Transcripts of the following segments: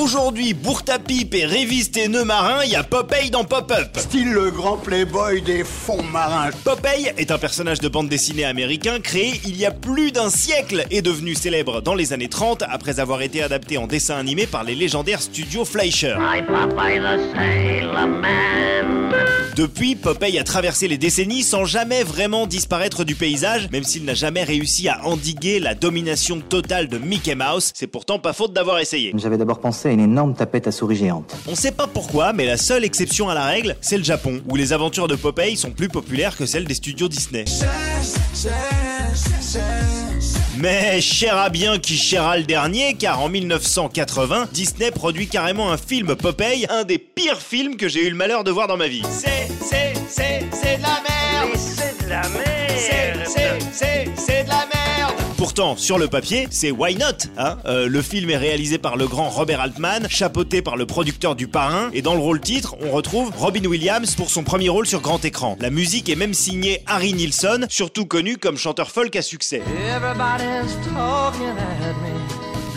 Aujourd'hui, Bourtapipe et Réviste et Nœud Marin, il y a Popeye dans Pop-Up. Style le grand playboy des fonds marins. Popeye est un personnage de bande dessinée américain créé il y a plus d'un siècle et devenu célèbre dans les années 30 après avoir été adapté en dessin animé par les légendaires studios Fleischer. Depuis, Popeye a traversé les décennies sans jamais vraiment disparaître du paysage, même s'il n'a jamais réussi à endiguer la domination totale de Mickey Mouse. C'est pourtant pas faute d'avoir essayé. J'avais d'abord pensé à une énorme tapette à souris géante. On sait pas pourquoi, mais la seule exception à la règle, c'est le Japon, où les aventures de Popeye sont plus populaires que celles des studios Disney. Mais chera bien qui chera le dernier, car en 1980, Disney produit carrément un film Popeye, un des pires films que j'ai eu le malheur de voir dans ma vie. C'est, c'est, c'est, c'est de la merde C'est de la merde C'est, c'est, c'est, Sur le papier, c'est Why Not hein Euh, Le film est réalisé par le grand Robert Altman, chapeauté par le producteur du Parrain, et dans le rôle titre, on retrouve Robin Williams pour son premier rôle sur grand écran. La musique est même signée Harry Nilsson, surtout connu comme chanteur folk à succès.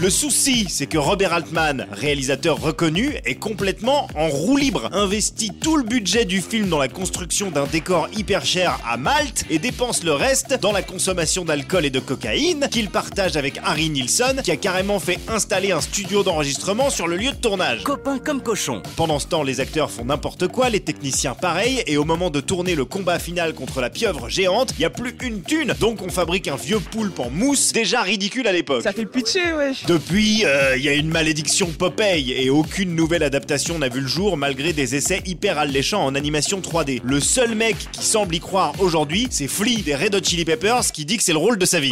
Le souci, c'est que Robert Altman, réalisateur reconnu, est complètement en roue libre, investit tout le budget du film dans la construction d'un décor hyper cher à Malte et dépense le reste dans la consommation d'alcool et de cocaïne qu'il partage avec Harry Nilsson qui a carrément fait installer un studio d'enregistrement sur le lieu de tournage. Copain comme cochon. Pendant ce temps, les acteurs font n'importe quoi, les techniciens pareil, et au moment de tourner le combat final contre la pieuvre géante, il y a plus une thune, donc on fabrique un vieux poulpe en mousse, déjà ridicule à l'époque. Ça fait le pitcher, wesh. Depuis, euh, il y a une malédiction Popeye et aucune nouvelle adaptation n'a vu le jour malgré des essais hyper alléchants en animation 3D. Le seul mec qui semble y croire aujourd'hui, c'est Flea des Red Hot Chili Peppers qui dit que c'est le rôle de sa vie.